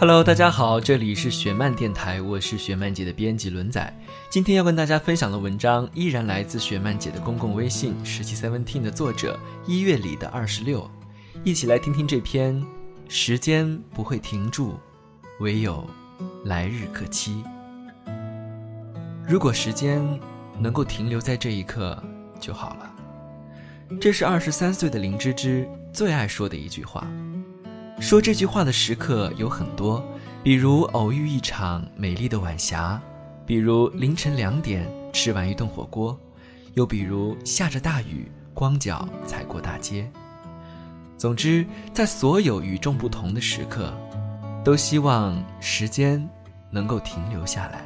Hello，大家好，这里是雪漫电台，我是雪漫姐的编辑轮仔。今天要跟大家分享的文章依然来自雪漫姐的公共微信十七 seventeen 的作者一月里的二十六，一起来听听这篇。时间不会停住，唯有来日可期。如果时间能够停留在这一刻就好了。这是二十三岁的林芝芝最爱说的一句话。说这句话的时刻有很多，比如偶遇一场美丽的晚霞，比如凌晨两点吃完一顿火锅，又比如下着大雨光脚踩过大街。总之，在所有与众不同的时刻，都希望时间能够停留下来。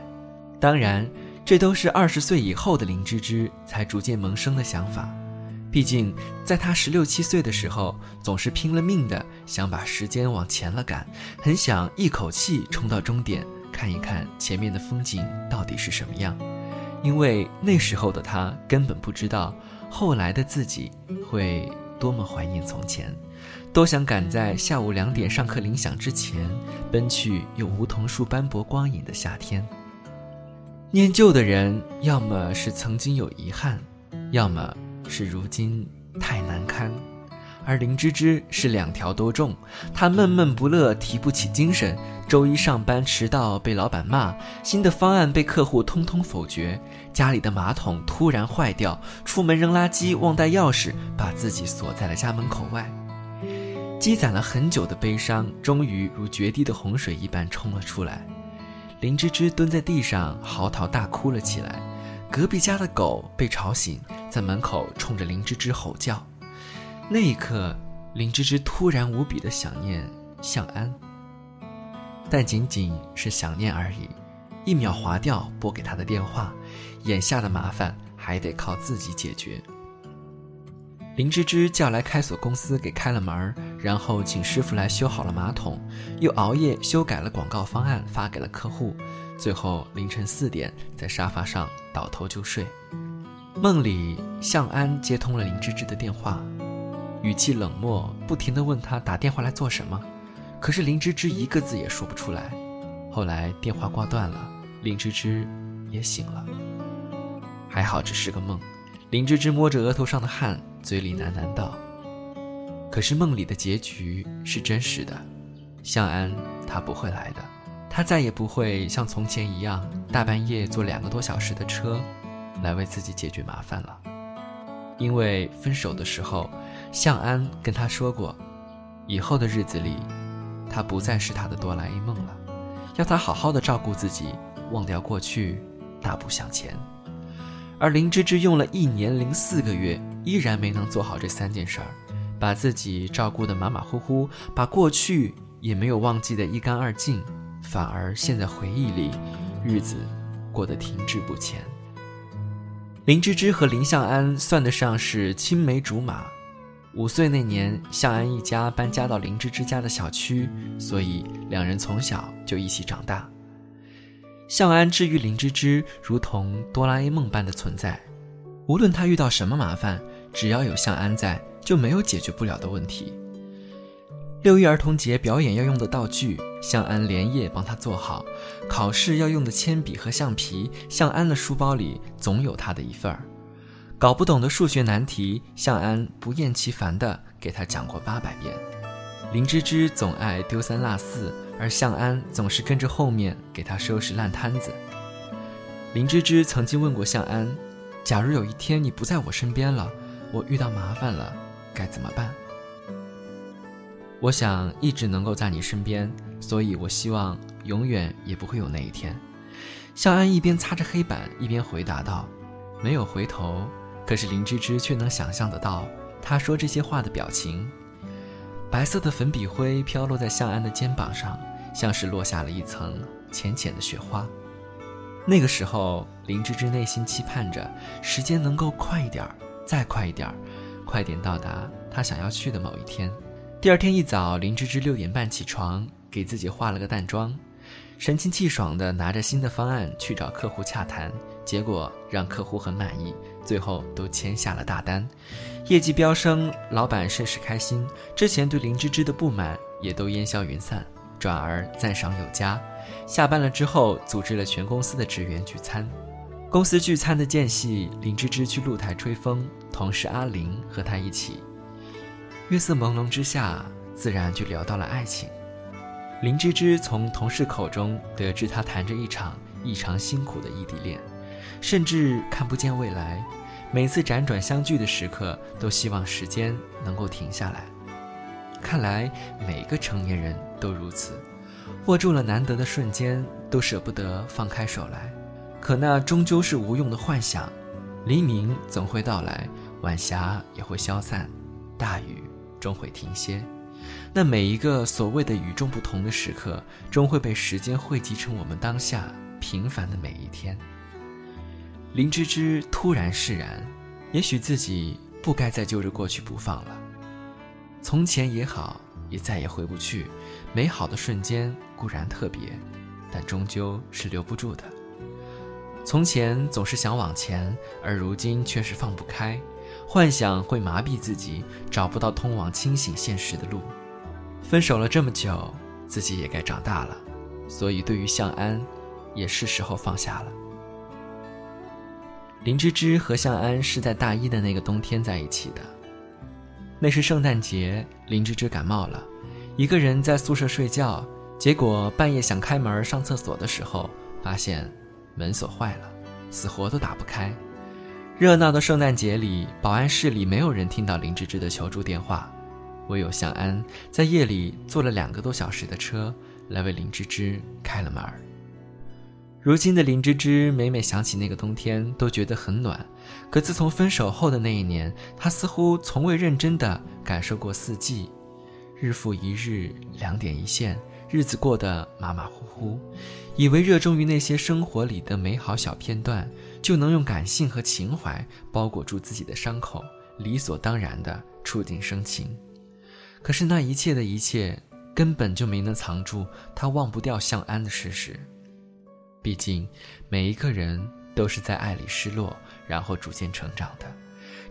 当然，这都是二十岁以后的林芝芝才逐渐萌生的想法。毕竟，在他十六七岁的时候，总是拼了命的想把时间往前了赶，很想一口气冲到终点，看一看前面的风景到底是什么样。因为那时候的他根本不知道，后来的自己会。多么怀念从前，多想赶在下午两点上课铃响之前，奔去有梧桐树斑驳光影的夏天。念旧的人，要么是曾经有遗憾，要么是如今太难堪。而林芝芝是两条都中，她闷闷不乐，提不起精神。周一上班迟到被老板骂，新的方案被客户通通否决，家里的马桶突然坏掉，出门扔垃圾忘带钥匙，把自己锁在了家门口外。积攒了很久的悲伤，终于如决堤的洪水一般冲了出来。林芝芝蹲在地上嚎啕大哭了起来。隔壁家的狗被吵醒，在门口冲着林芝芝吼叫。那一刻，林芝芝突然无比的想念向安，但仅仅是想念而已。一秒划掉拨给他的电话，眼下的麻烦还得靠自己解决。林芝芝叫来开锁公司给开了门，然后请师傅来修好了马桶，又熬夜修改了广告方案发给了客户，最后凌晨四点在沙发上倒头就睡。梦里，向安接通了林芝芝的电话。语气冷漠，不停地问他打电话来做什么，可是林芝芝一个字也说不出来。后来电话挂断了，林芝芝也醒了。还好只是个梦，林芝芝摸着额头上的汗，嘴里喃喃道：“可是梦里的结局是真实的，向安他不会来的，他再也不会像从前一样大半夜坐两个多小时的车，来为自己解决麻烦了。因为分手的时候。”向安跟他说过，以后的日子里，他不再是他的哆啦 A 梦了，要他好好的照顾自己，忘掉过去，大步向前。而林芝芝用了一年零四个月，依然没能做好这三件事儿，把自己照顾得马马虎虎，把过去也没有忘记得一干二净，反而陷在回忆里，日子过得停滞不前。林芝芝和林向安算得上是青梅竹马。五岁那年，向安一家搬家到林芝芝家的小区，所以两人从小就一起长大。向安治愈林芝芝，如同哆啦 A 梦般的存在。无论他遇到什么麻烦，只要有向安在，就没有解决不了的问题。六一儿童节表演要用的道具，向安连夜帮他做好；考试要用的铅笔和橡皮，向安的书包里总有他的一份儿。搞不懂的数学难题，向安不厌其烦地给他讲过八百遍。林芝芝总爱丢三落四，而向安总是跟着后面给他收拾烂摊子。林芝芝曾经问过向安：“假如有一天你不在我身边了，我遇到麻烦了，该怎么办？我想一直能够在你身边，所以我希望永远也不会有那一天。向安一边擦着黑板，一边回答道：“没有回头。”可是林芝芝却能想象得到他说这些话的表情。白色的粉笔灰飘落在向安的肩膀上，像是落下了一层浅浅的雪花。那个时候，林芝芝内心期盼着时间能够快一点儿，再快一点儿，快点到达她想要去的某一天。第二天一早，林芝芝六点半起床，给自己化了个淡妆，神清气爽地拿着新的方案去找客户洽谈，结果让客户很满意，最后都签下了大单，业绩飙升，老板甚是开心。之前对林芝芝的不满也都烟消云散，转而赞赏有加。下班了之后，组织了全公司的职员聚餐。公司聚餐的间隙，林芝芝去露台吹风，同事阿玲和她一起。月色朦胧之下，自然就聊到了爱情。林芝芝从同事口中得知，她谈着一场异常辛苦的异地恋，甚至看不见未来。每次辗转相聚的时刻，都希望时间能够停下来。看来每个成年人都如此。握住了难得的瞬间，都舍不得放开手来。可那终究是无用的幻想。黎明总会到来，晚霞也会消散，大雨终会停歇。那每一个所谓的与众不同的时刻，终会被时间汇集成我们当下平凡的每一天。林芝芝突然释然，也许自己不该再揪着过去不放了。从前也好。也再也回不去。美好的瞬间固然特别，但终究是留不住的。从前总是想往前，而如今却是放不开。幻想会麻痹自己，找不到通往清醒现实的路。分手了这么久，自己也该长大了，所以对于向安，也是时候放下了。林芝芝和向安是在大一的那个冬天在一起的。那是圣诞节，林芝芝感冒了，一个人在宿舍睡觉。结果半夜想开门上厕所的时候，发现门锁坏了，死活都打不开。热闹的圣诞节里，保安室里没有人听到林芝芝的求助电话，唯有向安在夜里坐了两个多小时的车来为林芝芝开了门。如今的林芝芝每每想起那个冬天，都觉得很暖。可自从分手后的那一年，她似乎从未认真的感受过四季，日复一日，两点一线，日子过得马马虎虎，以为热衷于那些生活里的美好小片段，就能用感性和情怀包裹住自己的伤口，理所当然的触景生情。可是那一切的一切，根本就没能藏住他忘不掉向安的事实。毕竟，每一个人都是在爱里失落，然后逐渐成长的。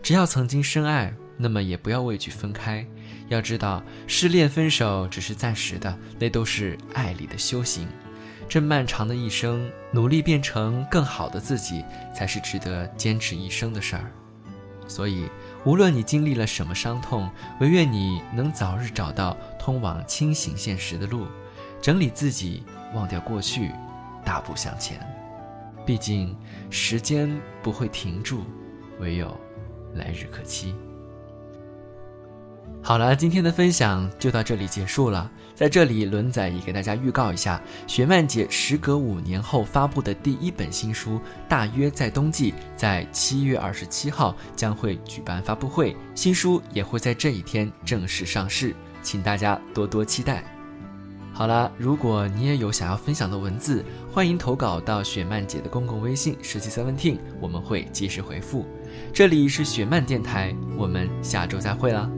只要曾经深爱，那么也不要畏惧分开。要知道，失恋分手只是暂时的，那都是爱里的修行。这漫长的一生，努力变成更好的自己，才是值得坚持一生的事儿。所以，无论你经历了什么伤痛，唯愿你能早日找到通往清醒现实的路，整理自己，忘掉过去。大步向前，毕竟时间不会停住，唯有来日可期。好了，今天的分享就到这里结束了。在这里，轮仔也给大家预告一下，雪漫姐时隔五年后发布的第一本新书《大约在冬季》，在七月二十七号将会举办发布会，新书也会在这一天正式上市，请大家多多期待。好了，如果你也有想要分享的文字，欢迎投稿到雪漫姐的公共微信十七 seventeen，我们会及时回复。这里是雪漫电台，我们下周再会了。